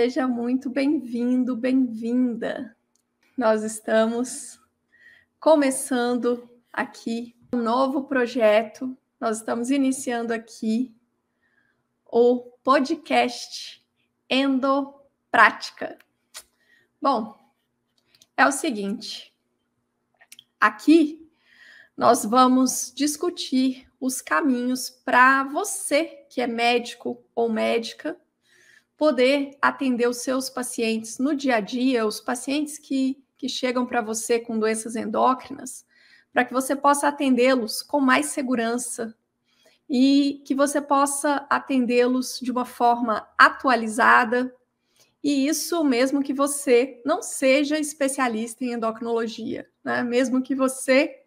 seja muito bem-vindo, bem-vinda. Nós estamos começando aqui um novo projeto. Nós estamos iniciando aqui o podcast Endoprática. Bom, é o seguinte. Aqui nós vamos discutir os caminhos para você que é médico ou médica poder atender os seus pacientes no dia a dia, os pacientes que, que chegam para você com doenças endócrinas, para que você possa atendê-los com mais segurança e que você possa atendê-los de uma forma atualizada. E isso mesmo que você não seja especialista em endocrinologia, né? mesmo que você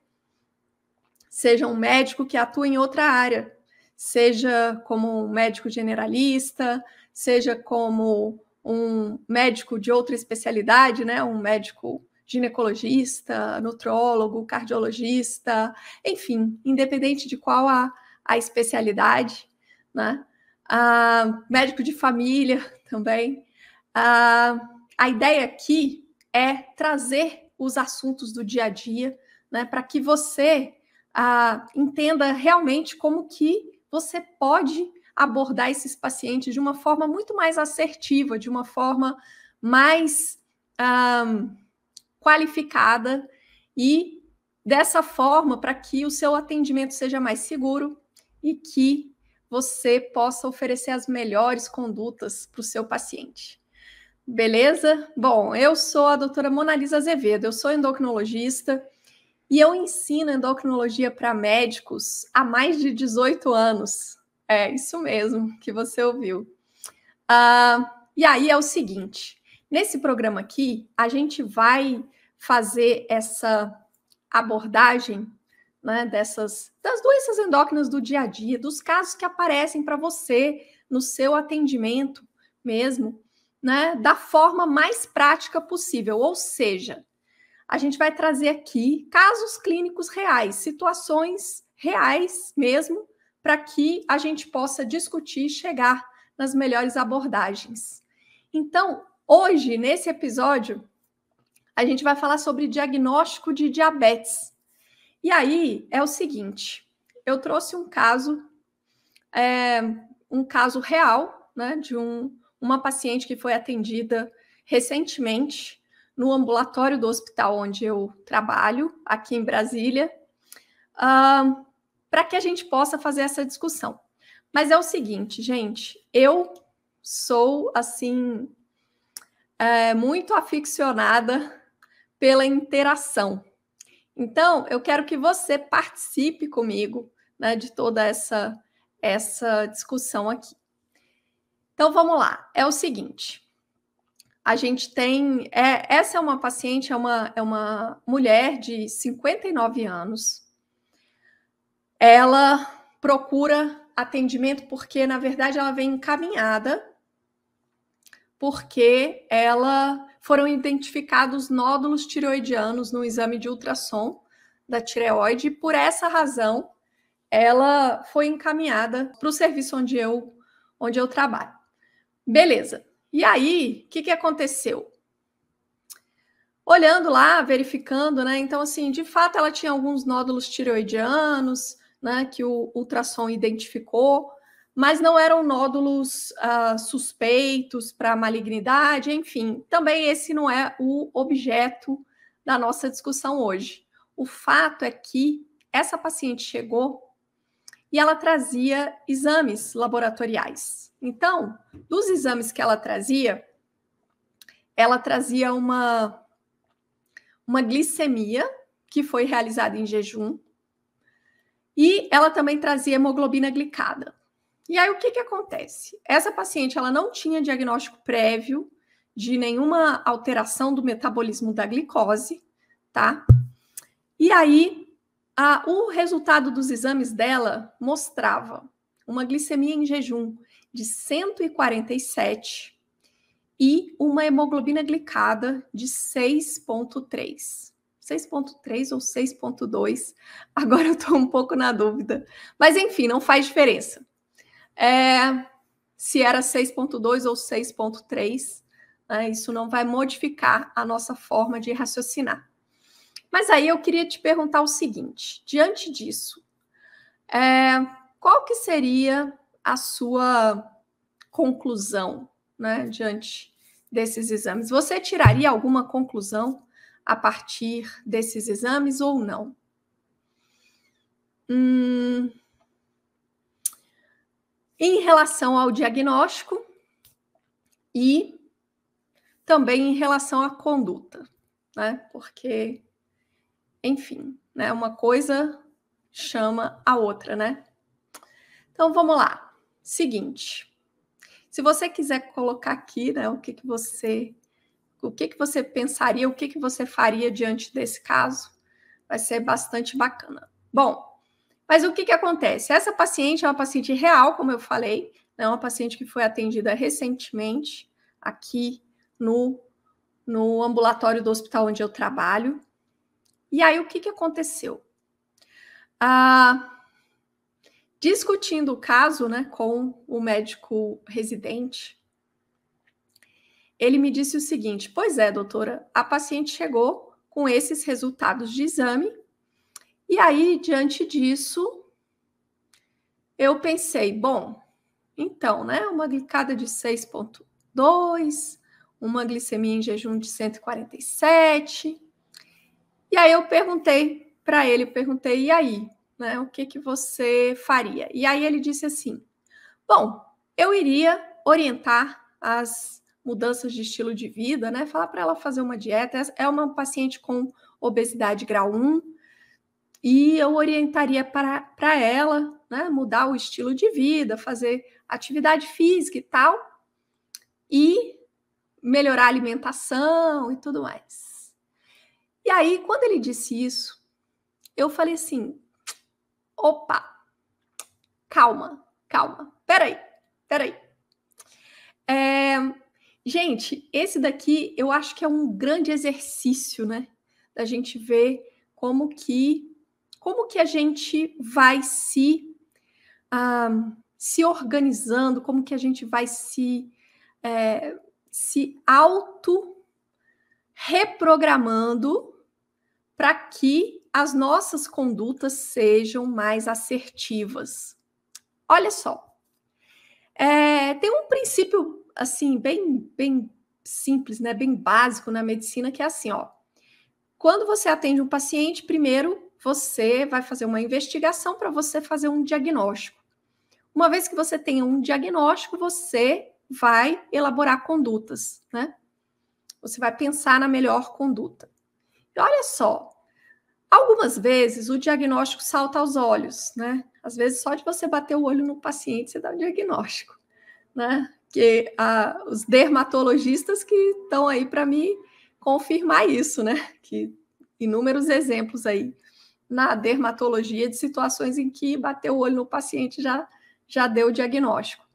seja um médico que atua em outra área, seja como um médico generalista, seja como um médico de outra especialidade, né? Um médico ginecologista, nutrólogo, cardiologista, enfim, independente de qual a, a especialidade, né? Ah, médico de família também. Ah, a ideia aqui é trazer os assuntos do dia a dia, né, para que você ah, entenda realmente como que você pode abordar esses pacientes de uma forma muito mais assertiva, de uma forma mais um, qualificada e dessa forma para que o seu atendimento seja mais seguro e que você possa oferecer as melhores condutas para o seu paciente. Beleza? Bom, eu sou a doutora Monalisa Azevedo, eu sou endocrinologista e eu ensino endocrinologia para médicos há mais de 18 anos. É isso mesmo que você ouviu. Uh, e aí é o seguinte: nesse programa aqui, a gente vai fazer essa abordagem né, dessas das doenças endócrinas do dia a dia, dos casos que aparecem para você no seu atendimento mesmo, né, da forma mais prática possível. Ou seja, a gente vai trazer aqui casos clínicos reais, situações reais mesmo, para que a gente possa discutir e chegar nas melhores abordagens. Então, hoje, nesse episódio, a gente vai falar sobre diagnóstico de diabetes. E aí é o seguinte: eu trouxe um caso, é, um caso real, né, de um, uma paciente que foi atendida recentemente no ambulatório do hospital onde eu trabalho, aqui em Brasília. Uh, para que a gente possa fazer essa discussão. Mas é o seguinte, gente, eu sou assim é, muito aficionada pela interação. Então, eu quero que você participe comigo né, de toda essa, essa discussão aqui. Então, vamos lá. É o seguinte: a gente tem. É, essa é uma paciente, é uma, é uma mulher de 59 anos, ela procura atendimento porque, na verdade, ela vem encaminhada porque ela foram identificados nódulos tireoidianos no exame de ultrassom da tireoide e por essa razão ela foi encaminhada para o serviço onde eu onde eu trabalho. Beleza. E aí, o que, que aconteceu? Olhando lá, verificando, né? Então, assim, de fato, ela tinha alguns nódulos tireoidianos, né, que o ultrassom identificou, mas não eram nódulos uh, suspeitos para malignidade, enfim. Também esse não é o objeto da nossa discussão hoje. O fato é que essa paciente chegou e ela trazia exames laboratoriais. Então, dos exames que ela trazia, ela trazia uma, uma glicemia que foi realizada em jejum, e ela também trazia hemoglobina glicada. E aí o que, que acontece? Essa paciente ela não tinha diagnóstico prévio de nenhuma alteração do metabolismo da glicose, tá? E aí a, o resultado dos exames dela mostrava uma glicemia em jejum de 147 e uma hemoglobina glicada de 6,3. 6.3 ou 6.2. Agora eu estou um pouco na dúvida. Mas enfim, não faz diferença. É, se era 6.2 ou 6.3, Né? Isso não vai modificar a nossa forma de raciocinar. Mas aí eu queria te perguntar o seguinte: diante disso, é, qual que seria a sua conclusão, né, diante desses exames? Você tiraria alguma conclusão a partir desses exames ou não? Hum, em relação ao diagnóstico e também em relação à conduta, né? Porque, enfim, né? Uma coisa chama a outra, né? Então vamos lá. Seguinte, se você quiser colocar aqui, né, o que que você, o que que você pensaria, o que que você faria diante desse caso, vai ser bastante bacana. Bom, mas o que que acontece? Essa paciente é uma paciente real, como eu falei, é uma paciente que foi atendida recentemente aqui no, no ambulatório do hospital onde eu trabalho. E aí, o que, que aconteceu? Ah, discutindo o caso né, com o médico residente, ele me disse o seguinte: Pois é, doutora, a paciente chegou com esses resultados de exame, e aí, diante disso, eu pensei, bom, então, né, uma glicada de 6,2, uma glicemia em jejum de 147. E aí eu perguntei para ele, perguntei, e aí, né, o que que você faria? E aí ele disse assim: "Bom, eu iria orientar as mudanças de estilo de vida, né? Falar para ela fazer uma dieta. É uma paciente com obesidade grau 1, e eu orientaria para ela né, mudar o estilo de vida, fazer atividade física e tal, e melhorar a alimentação e tudo mais. E aí, quando ele disse isso, eu falei assim: opa, calma, calma, peraí, peraí. É, gente, esse daqui eu acho que é um grande exercício, né? Da gente ver como que como que a gente vai se uh, se organizando, como que a gente vai se é, se auto reprogramando para que as nossas condutas sejam mais assertivas. Olha só, é, tem um princípio assim bem bem simples, né, bem básico na medicina que é assim, ó. Quando você atende um paciente, primeiro você vai fazer uma investigação para você fazer um diagnóstico. Uma vez que você tenha um diagnóstico, você vai elaborar condutas, né? Você vai pensar na melhor conduta. E olha só, algumas vezes o diagnóstico salta aos olhos, né? Às vezes só de você bater o olho no paciente você dá o um diagnóstico, né? Que os dermatologistas que estão aí para me confirmar isso, né? Que inúmeros exemplos aí na dermatologia de situações em que bater o olho no paciente já já deu o diagnóstico.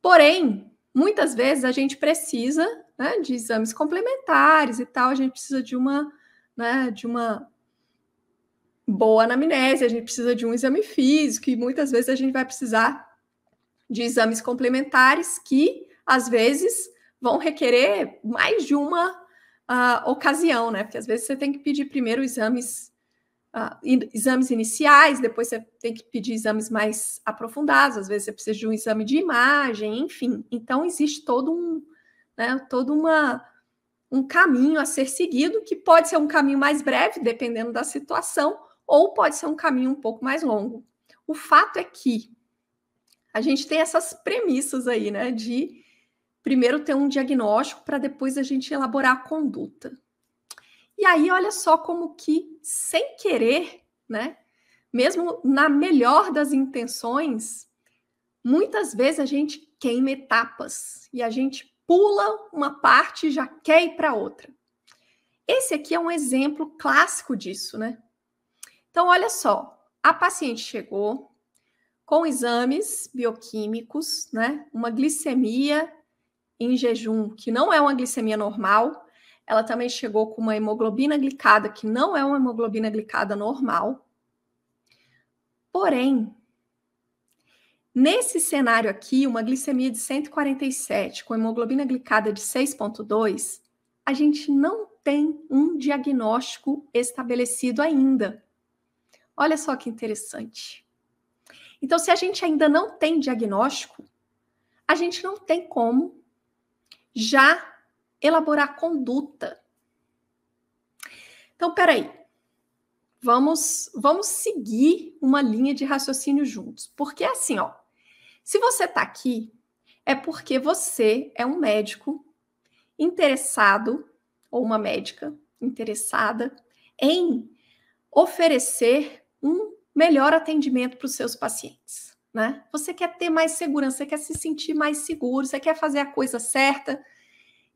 Porém, muitas vezes a gente precisa né, de exames complementares e tal, a gente precisa de uma, né, de uma boa anamnese, a gente precisa de um exame físico, e muitas vezes a gente vai precisar de exames complementares que, às vezes, vão requerer mais de uma uh, ocasião, né? Porque às vezes você tem que pedir primeiro exames uh, exames iniciais, depois você tem que pedir exames mais aprofundados, às vezes você precisa de um exame de imagem, enfim. Então, existe todo um, né, todo uma, um caminho a ser seguido, que pode ser um caminho mais breve, dependendo da situação, ou pode ser um caminho um pouco mais longo. O fato é que a gente tem essas premissas aí, né, de primeiro ter um diagnóstico para depois a gente elaborar a conduta. E aí, olha só como que, sem querer, né? Mesmo na melhor das intenções, muitas vezes a gente queima etapas e a gente pula uma parte e já quer ir para outra. Esse aqui é um exemplo clássico disso, né? Então, olha só, a paciente chegou com exames bioquímicos, né? Uma glicemia em jejum, que não é uma glicemia normal, ela também chegou com uma hemoglobina glicada, que não é uma hemoglobina glicada normal. Porém, Nesse cenário aqui, uma glicemia de 147 com hemoglobina glicada de 6,2, a gente não tem um diagnóstico estabelecido ainda. Olha só que interessante. Então, se a gente ainda não tem diagnóstico, a gente não tem como já elaborar conduta. Então, peraí. Vamos, vamos seguir uma linha de raciocínio juntos. Porque assim, ó, se você está aqui, é porque você é um médico interessado, ou uma médica interessada, em oferecer um melhor atendimento para os seus pacientes. Né? Você quer ter mais segurança, você quer se sentir mais seguro, você quer fazer a coisa certa.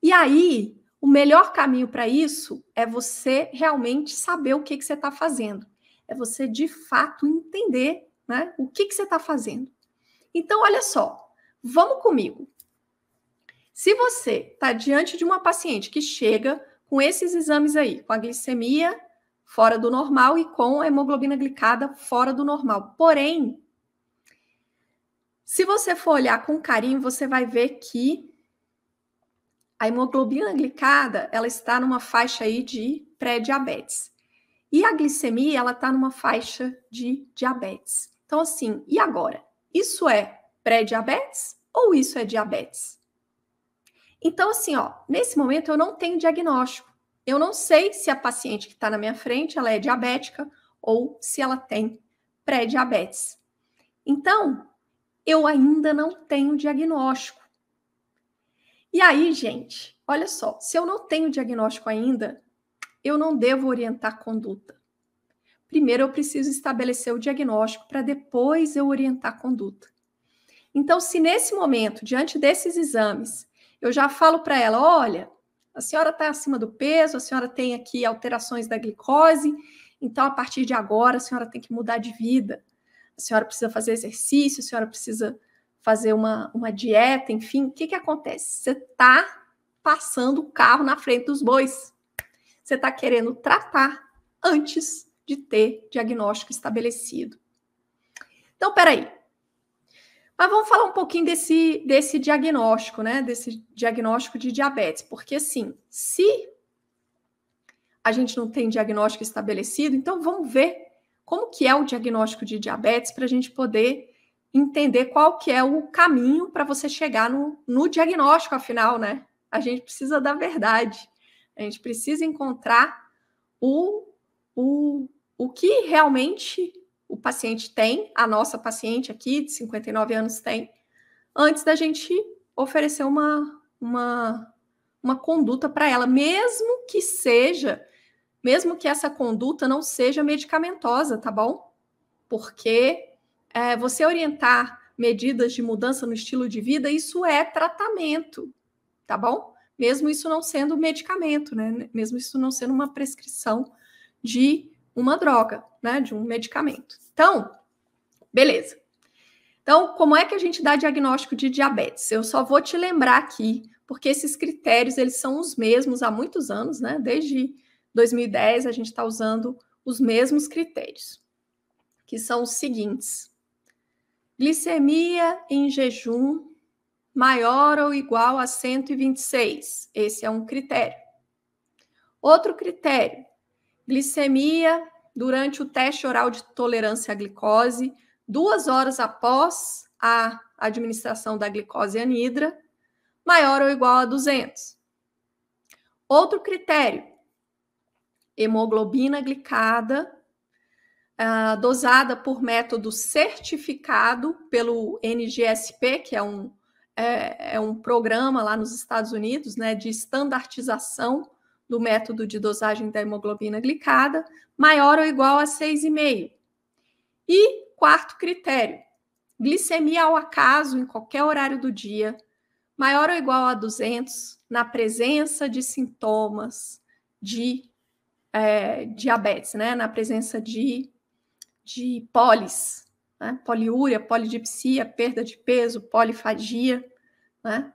E aí, o melhor caminho para isso é você realmente saber o que, que você está fazendo. É você, de fato, entender né, o que, que você está fazendo. Então, olha só, vamos comigo. Se você está diante de uma paciente que chega com esses exames aí, com a glicemia fora do normal e com a hemoglobina glicada fora do normal. Porém, se você for olhar com carinho, você vai ver que a hemoglobina glicada, ela está numa faixa aí de pré-diabetes. E a glicemia, ela está numa faixa de diabetes. Então, assim, e agora? Isso é pré-diabetes ou isso é diabetes? Então, assim, ó, nesse momento eu não tenho diagnóstico. Eu não sei se a paciente que está na minha frente ela é diabética ou se ela tem pré-diabetes. Então, eu ainda não tenho diagnóstico. E aí, gente, olha só, se eu não tenho diagnóstico ainda, eu não devo orientar conduta. Primeiro eu preciso estabelecer o diagnóstico para depois eu orientar a conduta. Então, se nesse momento, diante desses exames, eu já falo para ela: olha, a senhora está acima do peso, a senhora tem aqui alterações da glicose, então a partir de agora a senhora tem que mudar de vida. A senhora precisa fazer exercício, a senhora precisa fazer uma, uma dieta, enfim. O que, que acontece? Você está passando o carro na frente dos bois. Você está querendo tratar antes de ter diagnóstico estabelecido. Então, peraí. Mas vamos falar um pouquinho desse, desse diagnóstico, né? Desse diagnóstico de diabetes. Porque, assim, se a gente não tem diagnóstico estabelecido, então vamos ver como que é o diagnóstico de diabetes para a gente poder entender qual que é o caminho para você chegar no, no diagnóstico, afinal, né? A gente precisa da verdade. A gente precisa encontrar o, o, o que realmente o paciente tem, a nossa paciente aqui, de 59 anos, tem, antes da gente oferecer uma, uma, uma conduta para ela, mesmo que seja, mesmo que essa conduta não seja medicamentosa, tá bom? Porque é, você orientar medidas de mudança no estilo de vida, isso é tratamento, tá bom? Mesmo isso não sendo medicamento, né? Mesmo isso não sendo uma prescrição de uma droga, né, de um medicamento. Então, beleza. Então, como é que a gente dá diagnóstico de diabetes? Eu só vou te lembrar aqui, porque esses critérios eles são os mesmos há muitos anos, né? Desde 2010 a gente está usando os mesmos critérios, que são os seguintes: glicemia em jejum maior ou igual a 126. Esse é um critério. Outro critério: glicemia durante o teste oral de tolerância à glicose, duas horas após a administração da glicose anidra, maior ou igual a 200. Outro critério, hemoglobina glicada, uh, dosada por método certificado pelo NGSP, que é um, é, é um programa lá nos Estados Unidos né, de estandartização do método de dosagem da hemoglobina glicada, maior ou igual a 6,5. E quarto critério, glicemia ao acaso em qualquer horário do dia, maior ou igual a 200, na presença de sintomas de é, diabetes, né? na presença de, de polis, né? poliúria, polidipsia, perda de peso, polifagia. Né?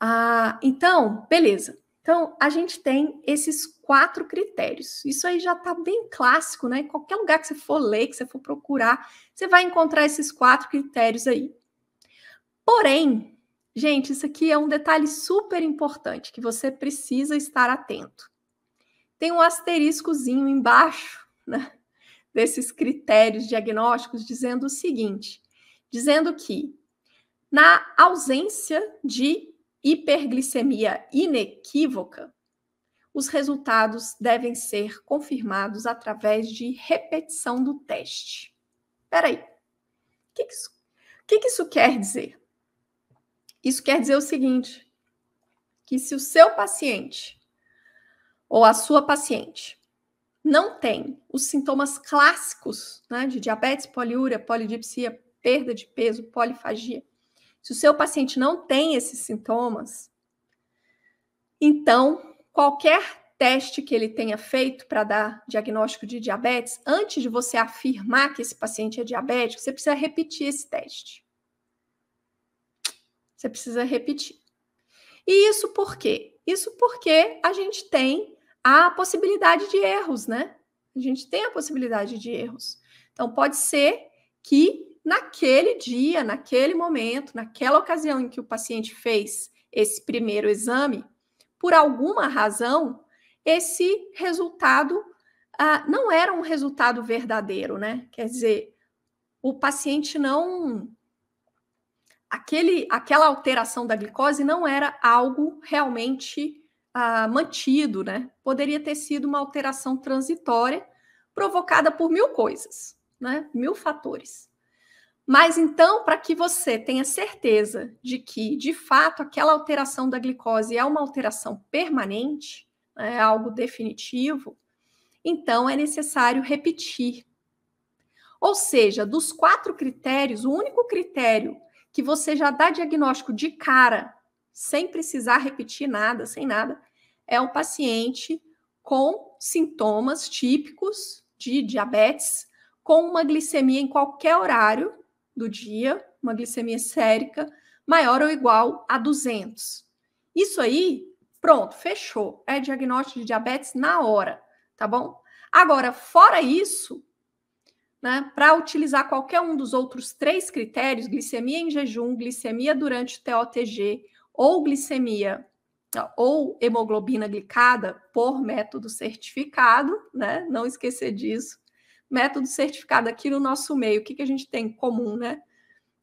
Ah, então, beleza. Então, a gente tem esses quatro critérios. Isso aí já está bem clássico, né? Qualquer lugar que você for ler, que você for procurar, você vai encontrar esses quatro critérios aí. Porém, gente, isso aqui é um detalhe super importante que você precisa estar atento. Tem um asteriscozinho embaixo, né? Desses critérios diagnósticos, dizendo o seguinte: dizendo que na ausência de hiperglicemia inequívoca, os resultados devem ser confirmados através de repetição do teste. Espera aí. O que, que, isso, que, que isso quer dizer? Isso quer dizer o seguinte: que se o seu paciente ou a sua paciente não tem os sintomas clássicos né, de diabetes, poliúria, polidipsia, perda de peso, polifagia, se o seu paciente não tem esses sintomas, então qualquer teste que ele tenha feito para dar diagnóstico de diabetes, antes de você afirmar que esse paciente é diabético, você precisa repetir esse teste. Você precisa repetir. E isso por quê? Isso porque a gente tem a possibilidade de erros, né? A gente tem a possibilidade de erros. Então, pode ser que naquele dia, naquele momento, naquela ocasião em que o paciente fez esse primeiro exame, por alguma razão, esse resultado ah, não era um resultado verdadeiro, né? Quer dizer, o paciente não. Aquele, aquela alteração da glicose não era algo realmente ah, mantido, né? Poderia ter sido uma alteração transitória provocada por mil coisas, né? Mil fatores. Mas então, para que você tenha certeza de que, de fato, aquela alteração da glicose é uma alteração permanente, né, é algo definitivo, então é necessário repetir. Ou seja, dos quatro critérios, o único critério que você já dá diagnóstico de cara, sem precisar repetir nada, sem nada, é um paciente com sintomas típicos de diabetes, com uma glicemia em qualquer horário do dia, uma glicemia sérica maior ou igual a 200. Isso aí, pronto, fechou. É diagnóstico de diabetes na hora, tá bom? Agora, fora isso, né, para utilizar qualquer um dos outros três critérios, glicemia em jejum, glicemia durante o TOTG ou glicemia ou hemoglobina glicada por método certificado, né? Não esquecer disso método certificado aqui no nosso meio, o que, que a gente tem em comum, né?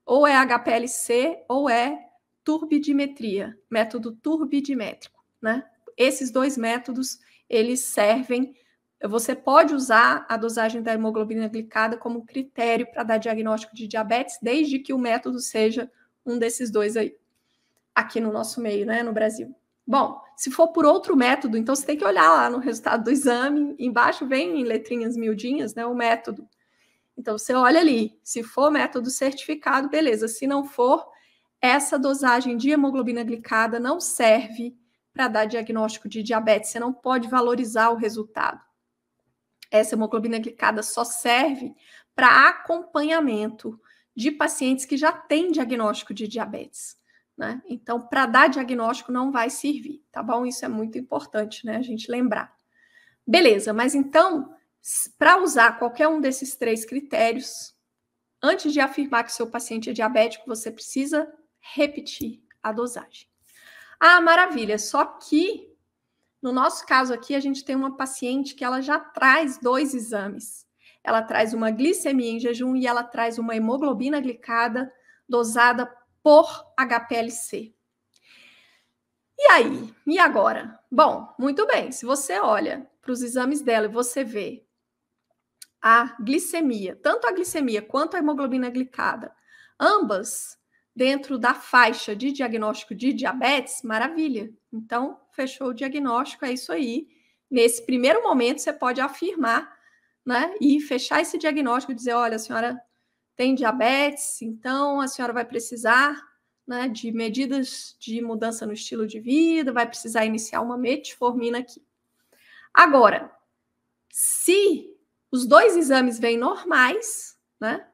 Ou é HPLC ou é turbidimetria, método turbidimétrico, né? Esses dois métodos, eles servem, você pode usar a dosagem da hemoglobina glicada como critério para dar diagnóstico de diabetes, desde que o método seja um desses dois aí, aqui no nosso meio, né, no Brasil. Bom, se for por outro método, então você tem que olhar lá no resultado do exame, embaixo vem em letrinhas miudinhas, né, o método. Então você olha ali, se for método certificado, beleza. Se não for, essa dosagem de hemoglobina glicada não serve para dar diagnóstico de diabetes, você não pode valorizar o resultado. Essa hemoglobina glicada só serve para acompanhamento de pacientes que já têm diagnóstico de diabetes. Né? Então, para dar diagnóstico não vai servir, tá bom? Isso é muito importante, né? A gente lembrar. Beleza, mas então, para usar qualquer um desses três critérios, antes de afirmar que seu paciente é diabético, você precisa repetir a dosagem. Ah, maravilha, só que no nosso caso aqui, a gente tem uma paciente que ela já traz dois exames. Ela traz uma glicemia em jejum e ela traz uma hemoglobina glicada dosada por HPLC. E aí? E agora? Bom, muito bem. Se você olha para os exames dela e você vê a glicemia, tanto a glicemia quanto a hemoglobina glicada, ambas dentro da faixa de diagnóstico de diabetes, maravilha. Então, fechou o diagnóstico, é isso aí. Nesse primeiro momento, você pode afirmar, né, e fechar esse diagnóstico e dizer: olha, a senhora tem diabetes, então a senhora vai precisar né, de medidas de mudança no estilo de vida, vai precisar iniciar uma metformina aqui. Agora, se os dois exames vêm normais, né,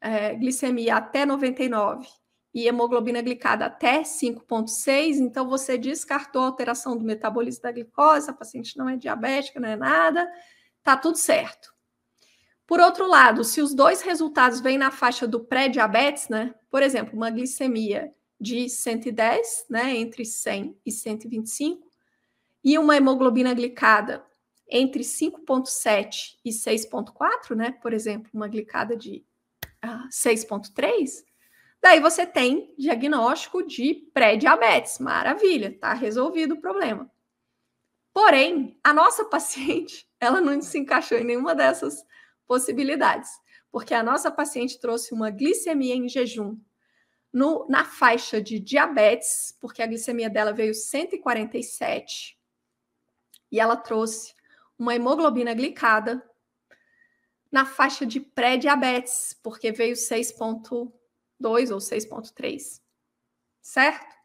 é, glicemia até 99 e hemoglobina glicada até 5,6, então você descartou a alteração do metabolismo da glicose, a paciente não é diabética, não é nada, tá tudo certo. Por outro lado, se os dois resultados vêm na faixa do pré-diabetes, né? Por exemplo, uma glicemia de 110, né, entre 100 e 125, e uma hemoglobina glicada entre 5,7 e 6,4, né? Por exemplo, uma glicada de uh, 6,3, daí você tem diagnóstico de pré-diabetes. Maravilha, tá resolvido o problema. Porém, a nossa paciente, ela não se encaixou em nenhuma dessas possibilidades, porque a nossa paciente trouxe uma glicemia em jejum no, na faixa de diabetes, porque a glicemia dela veio 147, e ela trouxe uma hemoglobina glicada na faixa de pré-diabetes, porque veio 6,2 ou 6,3. Certo?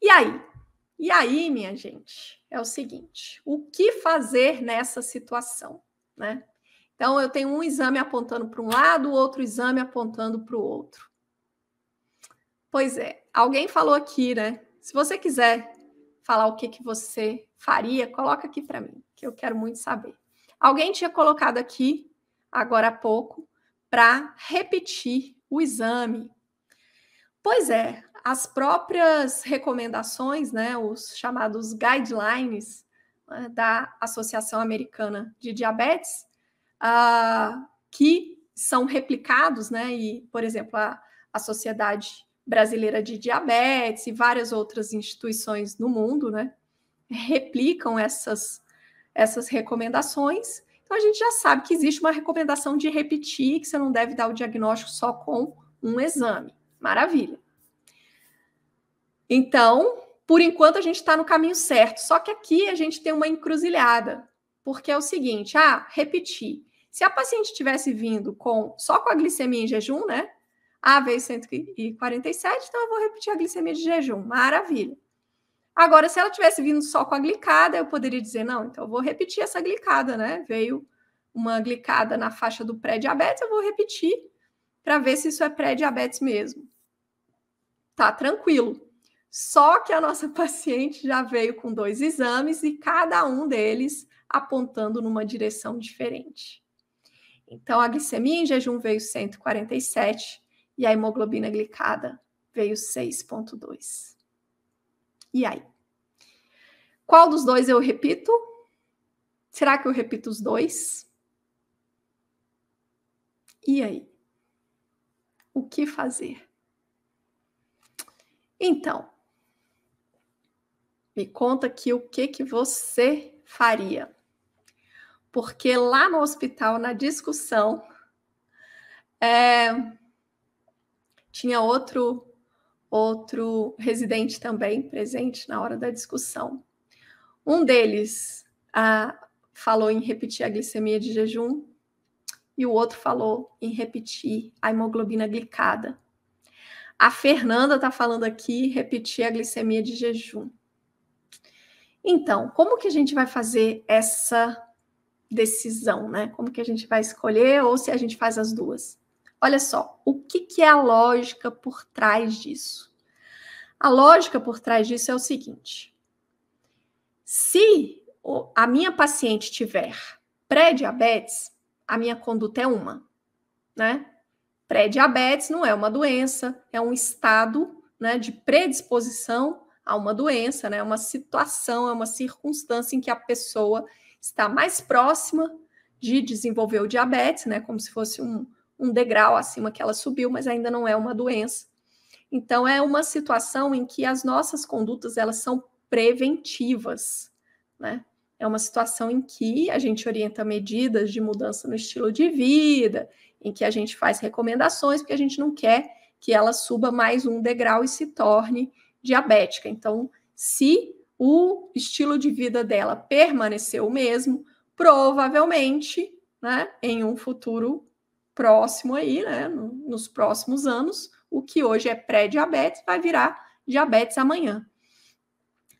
E aí? E aí, minha gente, é o seguinte: o que fazer nessa situação, né? Então, eu tenho um exame apontando para um lado, outro exame apontando para o outro. Pois é, alguém falou aqui, né? Se você quiser falar o que, que você faria, coloca aqui para mim, que eu quero muito saber. Alguém tinha colocado aqui, agora há pouco, para repetir o exame. Pois é, as próprias recomendações, né, os chamados guidelines né, da Associação Americana de Diabetes, uh, que são replicados, né, e, por exemplo, a, a Sociedade Brasileira de Diabetes e várias outras instituições no mundo, né, replicam essas, essas recomendações. Então, a gente já sabe que existe uma recomendação de repetir, que você não deve dar o diagnóstico só com um exame. Maravilha. Então, por enquanto, a gente está no caminho certo. Só que aqui a gente tem uma encruzilhada, porque é o seguinte: ah, repetir. Se a paciente tivesse vindo com só com a glicemia em jejum, né? Ah, veio 147, então eu vou repetir a glicemia de jejum. Maravilha. Agora, se ela tivesse vindo só com a glicada, eu poderia dizer, não, então eu vou repetir essa glicada, né? Veio uma glicada na faixa do pré-diabetes, eu vou repetir para ver se isso é pré-diabetes mesmo. Tá tranquilo. Só que a nossa paciente já veio com dois exames e cada um deles apontando numa direção diferente. Então, a glicemia em jejum veio 147 e a hemoglobina glicada veio 6,2. E aí? Qual dos dois eu repito? Será que eu repito os dois? E aí? O que fazer? Então, me conta aqui o que que você faria. Porque lá no hospital, na discussão, é, tinha outro outro residente também presente na hora da discussão. Um deles falou em repetir a glicemia de jejum e o outro falou em repetir a hemoglobina glicada. A Fernanda está falando aqui repetir a glicemia de jejum. Então, como que a gente vai fazer essa decisão, né? Como que a gente vai escolher ou se a gente faz as duas? Olha só, o que, que é a lógica por trás disso? A lógica por trás disso é o seguinte: se a minha paciente tiver pré-diabetes, a minha conduta é uma, né? Pré-diabetes não é uma doença, é um estado né, de predisposição a uma doença, né? É uma situação, é uma circunstância em que a pessoa está mais próxima de desenvolver o diabetes, né? Como se fosse um, um degrau acima que ela subiu, mas ainda não é uma doença. Então é uma situação em que as nossas condutas elas são preventivas, né? É uma situação em que a gente orienta medidas de mudança no estilo de vida, em que a gente faz recomendações, porque a gente não quer que ela suba mais um degrau e se torne diabética. Então, se o estilo de vida dela permaneceu o mesmo, provavelmente, né, em um futuro próximo aí, né, nos próximos anos, o que hoje é pré-diabetes vai virar diabetes amanhã.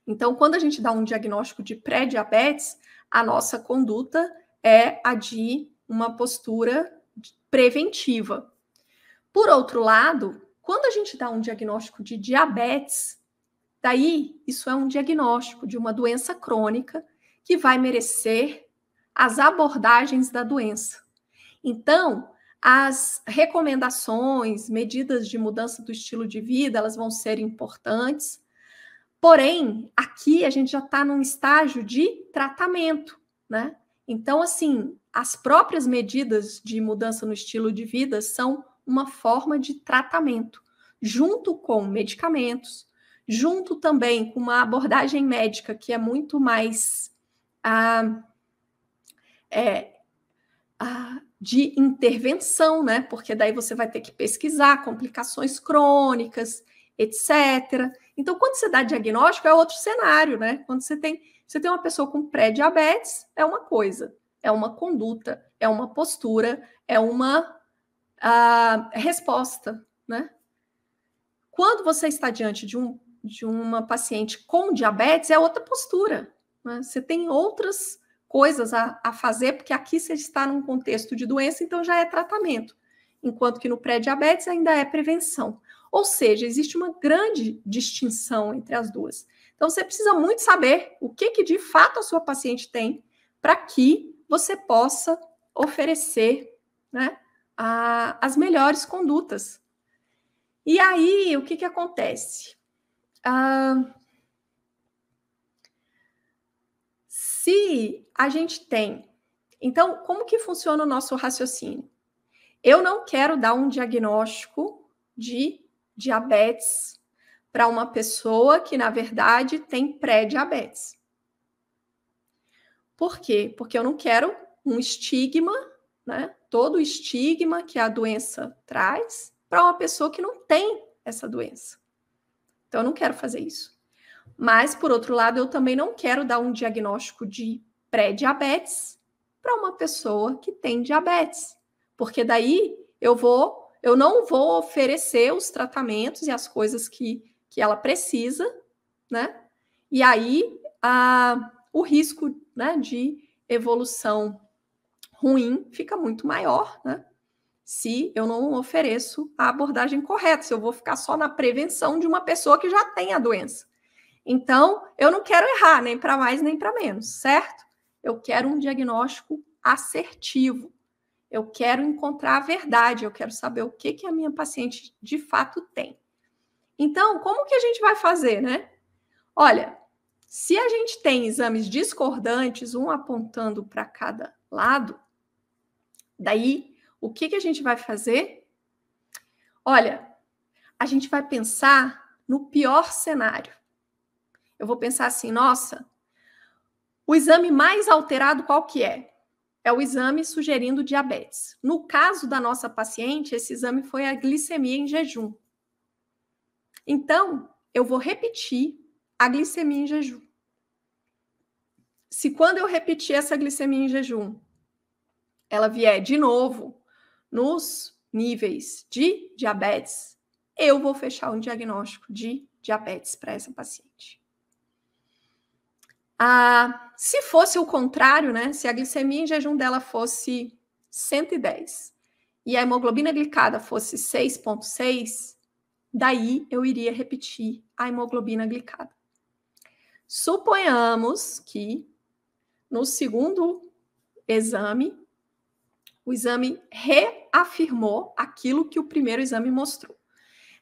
Então, quando a gente dá um diagnóstico de pré-diabetes, a nossa conduta é a de uma postura preventiva. Por outro lado, quando a gente dá um diagnóstico de diabetes, daí isso é um diagnóstico de uma doença crônica que vai merecer as abordagens da doença. Então, as recomendações, medidas de mudança do estilo de vida, elas vão ser importantes. Porém, aqui a gente já está num estágio de tratamento, né? Então, assim, as próprias medidas de mudança no estilo de vida são uma forma de tratamento, junto com medicamentos, junto também com uma abordagem médica que é muito mais ah, é, ah, de intervenção, né? Porque daí você vai ter que pesquisar complicações crônicas, etc. Então, quando você dá diagnóstico, é outro cenário, né? Quando você tem, você tem uma pessoa com pré-diabetes, é uma coisa, é uma conduta, é uma postura, é uma uh, resposta, né? Quando você está diante de, um, de uma paciente com diabetes, é outra postura. Né? Você tem outras coisas a, a fazer, porque aqui você está num contexto de doença, então já é tratamento, enquanto que no pré-diabetes ainda é prevenção. Ou seja, existe uma grande distinção entre as duas. Então, você precisa muito saber o que, que de fato a sua paciente tem para que você possa oferecer né, a, as melhores condutas. E aí, o que, que acontece? Se a gente tem. Então, como que funciona o nosso raciocínio? Eu não quero dar um diagnóstico de diabetes para uma pessoa que, na verdade, tem pré-diabetes. Por quê? Porque eu não quero um estigma, né? Todo o estigma que a doença traz para uma pessoa que não tem essa doença. Então, eu não quero fazer isso. Mas, por outro lado, eu também não quero dar um diagnóstico de pré-diabetes para uma pessoa que tem diabetes, porque daí eu vou eu não vou oferecer os tratamentos e as coisas que, que ela precisa, né? E aí a, o risco né, de evolução ruim fica muito maior, né? Se eu não ofereço a abordagem correta, se eu vou ficar só na prevenção de uma pessoa que já tem a doença. Então, eu não quero errar nem para mais nem para menos, certo? Eu quero um diagnóstico assertivo. Eu quero encontrar a verdade, eu quero saber o que, que a minha paciente de fato tem. Então, como que a gente vai fazer, né? Olha, se a gente tem exames discordantes, um apontando para cada lado, daí o que, que a gente vai fazer? Olha, a gente vai pensar no pior cenário. Eu vou pensar assim, nossa, o exame mais alterado qual que é? é o exame sugerindo diabetes. No caso da nossa paciente, esse exame foi a glicemia em jejum. Então, eu vou repetir a glicemia em jejum. Se quando eu repetir essa glicemia em jejum, ela vier de novo nos níveis de diabetes, eu vou fechar um diagnóstico de diabetes para essa paciente. Ah, se fosse o contrário, né? Se a glicemia em jejum dela fosse 110 e a hemoglobina glicada fosse 6,6, daí eu iria repetir a hemoglobina glicada. Suponhamos que no segundo exame, o exame reafirmou aquilo que o primeiro exame mostrou.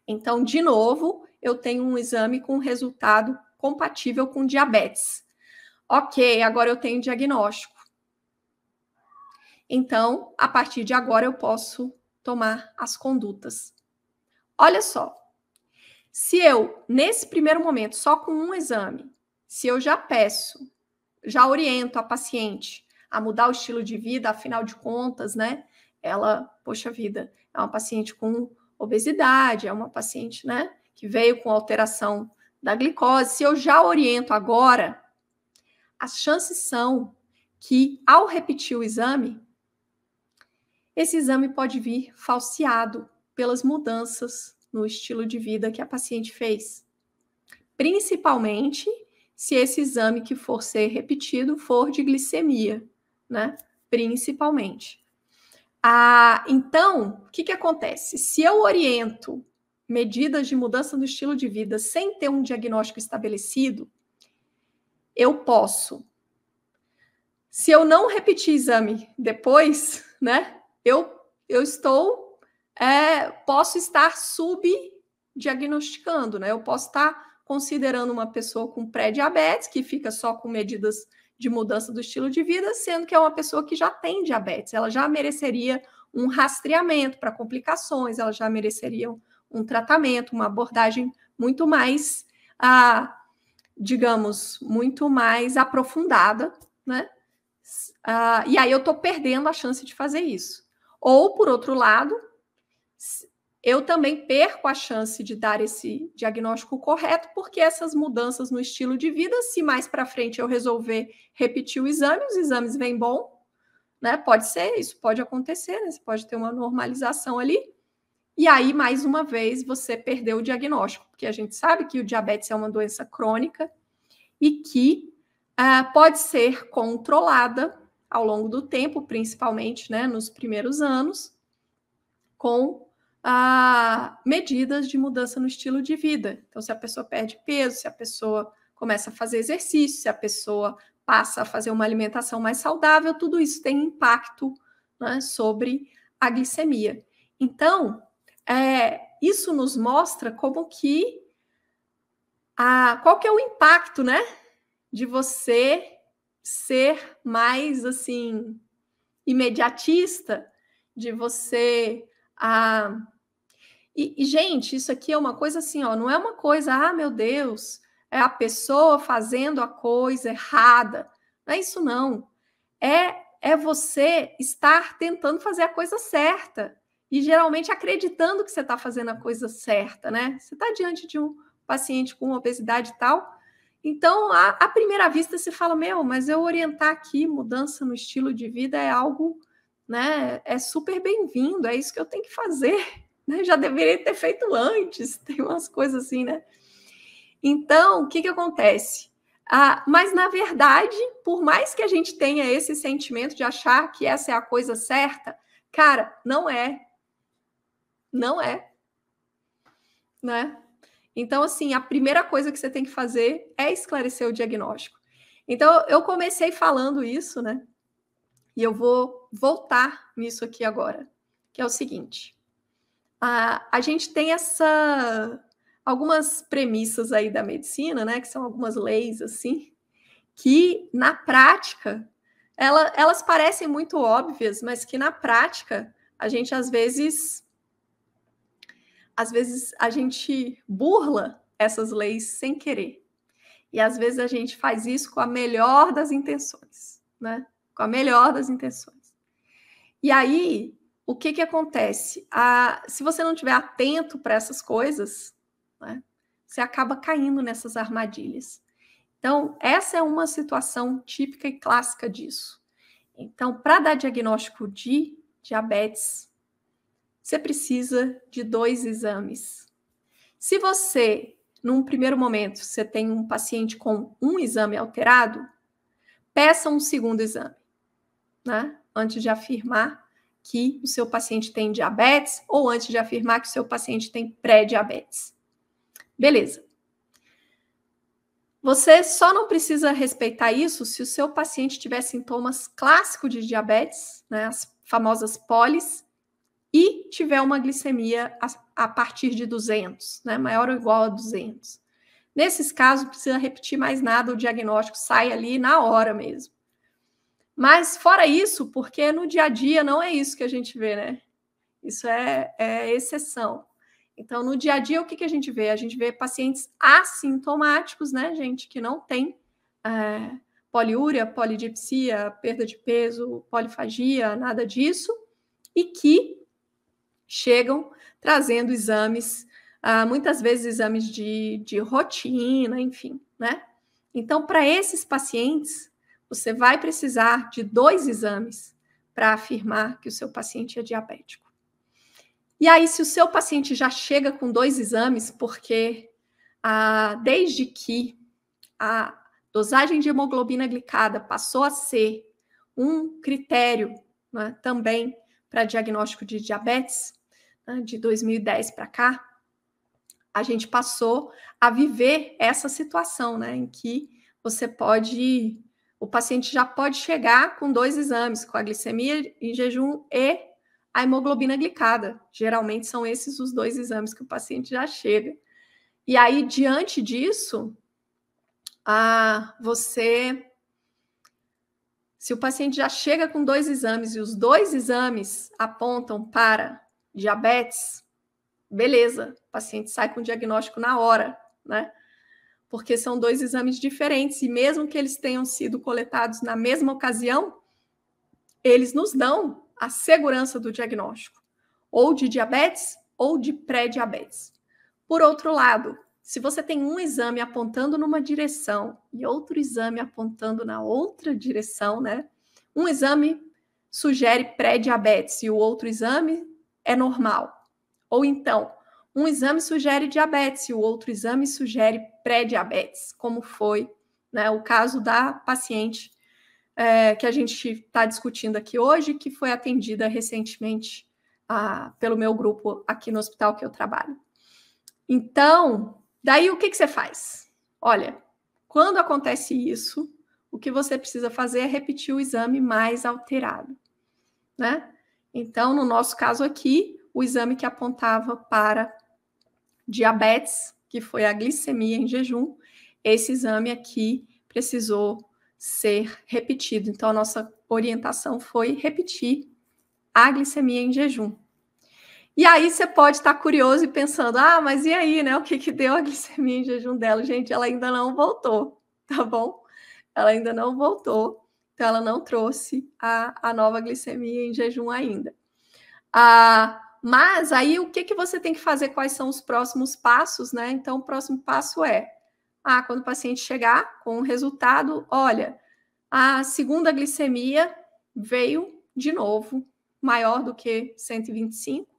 Então, de novo, eu tenho um exame com resultado compatível com diabetes. Ok, agora eu tenho diagnóstico. Então, a partir de agora, eu posso tomar as condutas. Olha só, se eu, nesse primeiro momento, só com um exame, se eu já peço, já oriento a paciente a mudar o estilo de vida, afinal de contas, né? Ela, poxa vida, é uma paciente com obesidade, é uma paciente, né, que veio com alteração da glicose. Se eu já oriento agora, as chances são que, ao repetir o exame, esse exame pode vir falseado pelas mudanças no estilo de vida que a paciente fez. Principalmente se esse exame que for ser repetido for de glicemia, né? Principalmente. Ah, então, o que, que acontece? Se eu oriento medidas de mudança no estilo de vida sem ter um diagnóstico estabelecido, eu posso. Se eu não repetir exame depois, né, eu, eu estou, é, posso estar subdiagnosticando, né? Eu posso estar considerando uma pessoa com pré-diabetes, que fica só com medidas de mudança do estilo de vida, sendo que é uma pessoa que já tem diabetes, ela já mereceria um rastreamento para complicações, ela já mereceria um tratamento, uma abordagem muito mais, ah, digamos, muito mais aprofundada, né? Ah, e aí eu estou perdendo a chance de fazer isso. Ou, por outro lado, eu também perco a chance de dar esse diagnóstico correto, porque essas mudanças no estilo de vida, se mais para frente eu resolver repetir o exame, os exames vêm bom, né? Pode ser, isso pode acontecer, né? Você pode ter uma normalização ali. E aí, mais uma vez, você perdeu o diagnóstico, porque a gente sabe que o diabetes é uma doença crônica e que uh, pode ser controlada ao longo do tempo, principalmente né, nos primeiros anos, com a medidas de mudança no estilo de vida. Então, se a pessoa perde peso, se a pessoa começa a fazer exercício, se a pessoa passa a fazer uma alimentação mais saudável, tudo isso tem impacto né, sobre a glicemia. Então, é, isso nos mostra como que a, qual que é o impacto, né, de você ser mais assim imediatista, de você a e, e, gente, isso aqui é uma coisa assim, ó, não é uma coisa, ah, meu Deus, é a pessoa fazendo a coisa errada. Não é isso, não. É, é você estar tentando fazer a coisa certa. E geralmente acreditando que você está fazendo a coisa certa, né? Você está diante de um paciente com obesidade e tal. Então, à, à primeira vista, você fala, meu, mas eu orientar aqui mudança no estilo de vida é algo, né? É super bem-vindo, é isso que eu tenho que fazer né? Já deveria ter feito antes, tem umas coisas assim, né? Então, o que, que acontece? Ah, mas, na verdade, por mais que a gente tenha esse sentimento de achar que essa é a coisa certa, cara, não é. Não é. Né? Então, assim, a primeira coisa que você tem que fazer é esclarecer o diagnóstico. Então, eu comecei falando isso, né? E eu vou voltar nisso aqui agora, que é o seguinte a, a gente tem essa algumas premissas aí da medicina, né, que são algumas leis assim, que na prática ela, elas parecem muito óbvias, mas que na prática a gente às vezes às vezes a gente burla essas leis sem querer. E às vezes a gente faz isso com a melhor das intenções, né? Com a melhor das intenções. E aí, o que, que acontece? A, se você não estiver atento para essas coisas, né, você acaba caindo nessas armadilhas. Então, essa é uma situação típica e clássica disso. Então, para dar diagnóstico de diabetes, você precisa de dois exames. Se você, num primeiro momento, você tem um paciente com um exame alterado, peça um segundo exame, né? Antes de afirmar que o seu paciente tem diabetes ou antes de afirmar que o seu paciente tem pré-diabetes. Beleza. Você só não precisa respeitar isso se o seu paciente tiver sintomas clássicos de diabetes, né, as famosas polis, e tiver uma glicemia a, a partir de 200, né, maior ou igual a 200. Nesses casos, precisa repetir mais nada, o diagnóstico sai ali na hora mesmo. Mas fora isso, porque no dia a dia não é isso que a gente vê, né? Isso é, é exceção. Então, no dia a dia, o que, que a gente vê? A gente vê pacientes assintomáticos, né, gente, que não tem é, poliúria, polidipsia, perda de peso, polifagia, nada disso, e que chegam trazendo exames, ah, muitas vezes exames de, de rotina, enfim, né? Então, para esses pacientes, você vai precisar de dois exames para afirmar que o seu paciente é diabético. E aí, se o seu paciente já chega com dois exames, porque ah, desde que a dosagem de hemoglobina glicada passou a ser um critério né, também para diagnóstico de diabetes, né, de 2010 para cá, a gente passou a viver essa situação, né, em que você pode, o paciente já pode chegar com dois exames, com a glicemia em jejum e a hemoglobina glicada. Geralmente são esses os dois exames que o paciente já chega. E aí, diante disso, a você se o paciente já chega com dois exames e os dois exames apontam para diabetes, beleza, o paciente sai com o diagnóstico na hora, né? Porque são dois exames diferentes e mesmo que eles tenham sido coletados na mesma ocasião, eles nos dão a segurança do diagnóstico, ou de diabetes ou de pré-diabetes. Por outro lado, se você tem um exame apontando numa direção e outro exame apontando na outra direção, né? Um exame sugere pré-diabetes e o outro exame é normal. Ou então, um exame sugere diabetes e o outro exame sugere pré-diabetes, como foi né, o caso da paciente é, que a gente está discutindo aqui hoje, que foi atendida recentemente ah, pelo meu grupo aqui no hospital que eu trabalho. Então, Daí o que, que você faz? Olha, quando acontece isso, o que você precisa fazer é repetir o exame mais alterado, né? Então, no nosso caso aqui, o exame que apontava para diabetes, que foi a glicemia em jejum, esse exame aqui precisou ser repetido. Então, a nossa orientação foi repetir a glicemia em jejum. E aí você pode estar curioso e pensando, ah, mas e aí, né? O que, que deu a glicemia em jejum dela? Gente, ela ainda não voltou, tá bom? Ela ainda não voltou, então ela não trouxe a, a nova glicemia em jejum ainda. Ah, mas aí o que, que você tem que fazer? Quais são os próximos passos, né? Então, o próximo passo é: ah, quando o paciente chegar com o resultado, olha, a segunda glicemia veio de novo maior do que 125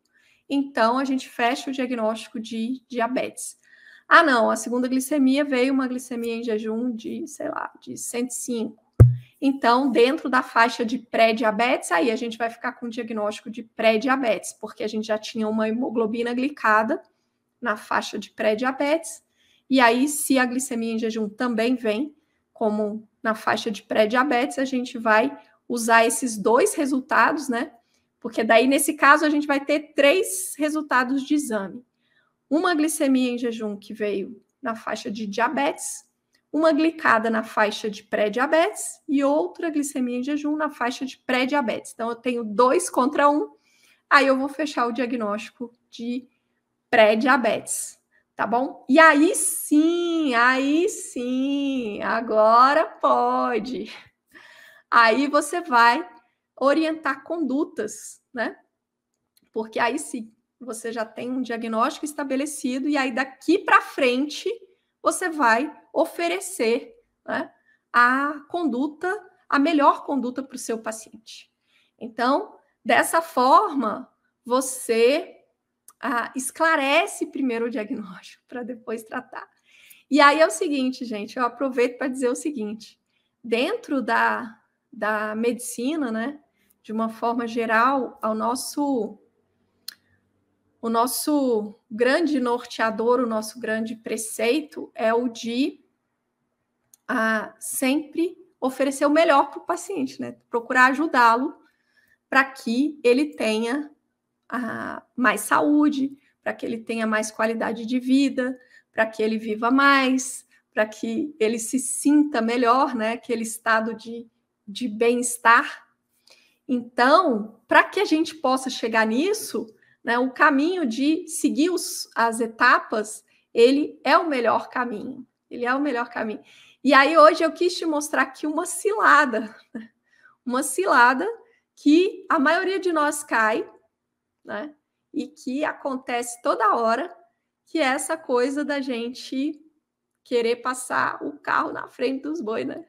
então a gente fecha o diagnóstico de diabetes. Ah, não, a segunda glicemia veio uma glicemia em jejum de, sei lá, de 105. Então, dentro da faixa de pré-diabetes, aí a gente vai ficar com o diagnóstico de pré-diabetes, porque a gente já tinha uma hemoglobina glicada na faixa de pré-diabetes. E aí, se a glicemia em jejum também vem, como na faixa de pré-diabetes, a gente vai usar esses dois resultados, né? porque daí, nesse caso, a gente vai ter três resultados de exame: uma glicemia em jejum que veio na faixa de diabetes, uma glicada na faixa de pré-diabetes e outra glicemia em jejum na faixa de pré-diabetes. Então, eu tenho dois contra um, aí eu vou fechar o diagnóstico de pré-diabetes, tá bom? E aí sim, aí sim, agora pode. Aí você vai orientar condutas, né? Porque aí sim, você já tem um diagnóstico estabelecido e aí daqui para frente você vai oferecer né, a conduta, a melhor conduta para o seu paciente. Então, dessa forma, você ah, esclarece primeiro o diagnóstico para depois tratar. E aí é o seguinte, gente, eu aproveito para dizer o seguinte: dentro da, da medicina, né, de uma forma geral, ao nosso o nosso grande norteador, o nosso grande preceito é o de ah, sempre oferecer o melhor para o paciente, né? Procurar ajudá-lo para que ele tenha ah, mais saúde, para que ele tenha mais qualidade de vida, para que ele viva mais, para que ele se sinta melhor, né? Aquele estado de, de bem-estar então, para que a gente possa chegar nisso, né, o caminho de seguir os, as etapas, ele é o melhor caminho. Ele é o melhor caminho. E aí, hoje, eu quis te mostrar aqui uma cilada, uma cilada que a maioria de nós cai, né? E que acontece toda hora, que é essa coisa da gente querer passar o carro na frente dos bois, né?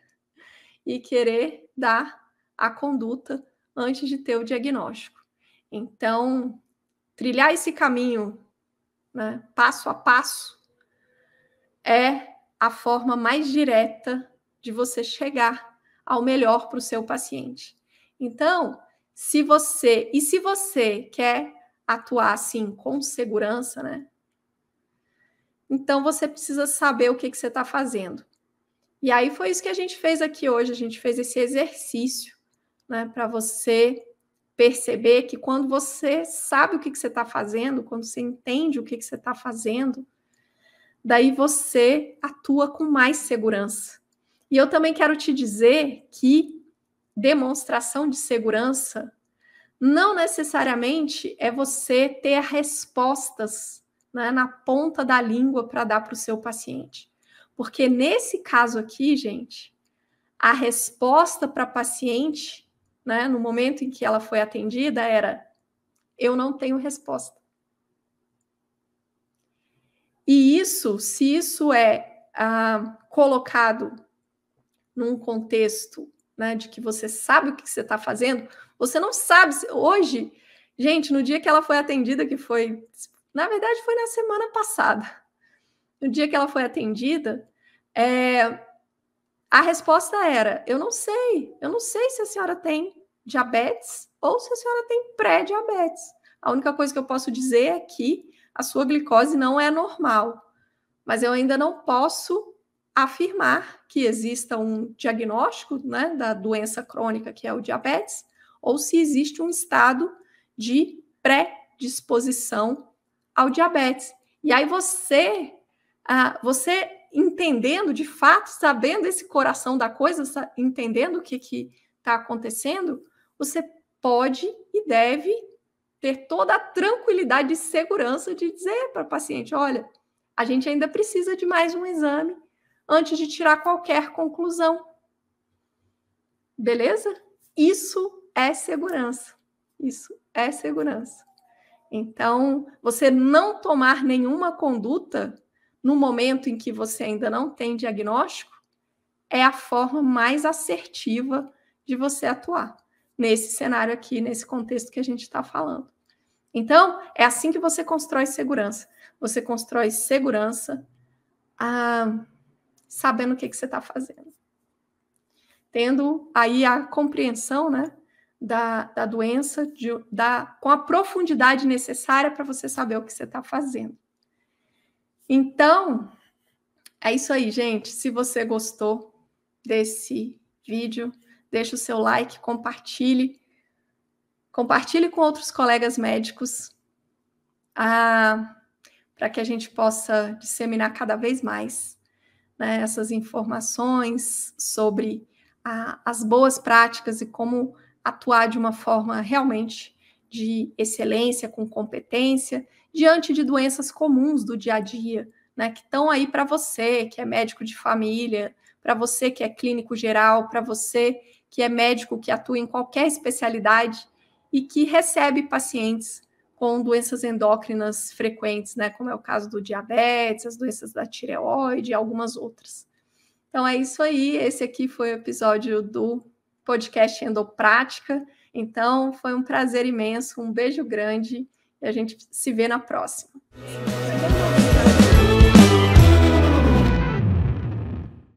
E querer dar a conduta antes de ter o diagnóstico. Então, trilhar esse caminho, né, passo a passo, é a forma mais direta de você chegar ao melhor para o seu paciente. Então, se você e se você quer atuar assim com segurança, né? então você precisa saber o que, que você está fazendo. E aí foi isso que a gente fez aqui hoje, a gente fez esse exercício, né, para você perceber que quando você sabe o que, que você está fazendo, quando você entende o que, que você está fazendo, daí você atua com mais segurança. E eu também quero te dizer que demonstração de segurança não necessariamente é você ter respostas né, na ponta da língua para dar para o seu paciente. Porque nesse caso aqui, gente, a resposta para paciente, né, no momento em que ela foi atendida, era: eu não tenho resposta. E isso, se isso é ah, colocado num contexto né, de que você sabe o que você está fazendo, você não sabe. Hoje, gente, no dia que ela foi atendida, que foi, na verdade, foi na semana passada, no dia que ela foi atendida, é, a resposta era: eu não sei, eu não sei se a senhora tem diabetes ou se a senhora tem pré-diabetes. A única coisa que eu posso dizer é que a sua glicose não é normal, mas eu ainda não posso afirmar que exista um diagnóstico né, da doença crônica que é o diabetes, ou se existe um estado de predisposição ao diabetes. E aí você, ah, você entendendo de fato, sabendo esse coração da coisa, entendendo o que está acontecendo, você pode e deve ter toda a tranquilidade e segurança de dizer para o paciente: olha, a gente ainda precisa de mais um exame antes de tirar qualquer conclusão. Beleza? Isso é segurança. Isso é segurança. Então, você não tomar nenhuma conduta no momento em que você ainda não tem diagnóstico é a forma mais assertiva de você atuar nesse cenário aqui, nesse contexto que a gente está falando. Então, é assim que você constrói segurança. Você constrói segurança ah, sabendo o que, que você está fazendo. Tendo aí a compreensão, né? da, da doença de, da, com a profundidade necessária para você saber o que você está fazendo. Então, é isso aí, gente. Se você gostou desse vídeo, deixe o seu like, compartilhe. Compartilhe com outros colegas médicos ah, para que a gente possa disseminar cada vez mais né, essas informações sobre a, as boas práticas e como atuar de uma forma realmente de excelência, com competência, diante de doenças comuns do dia a dia, né, que estão aí para você, que é médico de família, para você que é clínico geral, para você que é médico que atua em qualquer especialidade e que recebe pacientes com doenças endócrinas frequentes, né, como é o caso do diabetes, as doenças da tireoide e algumas outras. Então é isso aí, esse aqui foi o episódio do podcast Endoprática. Então, foi um prazer imenso, um beijo grande e a gente se vê na próxima.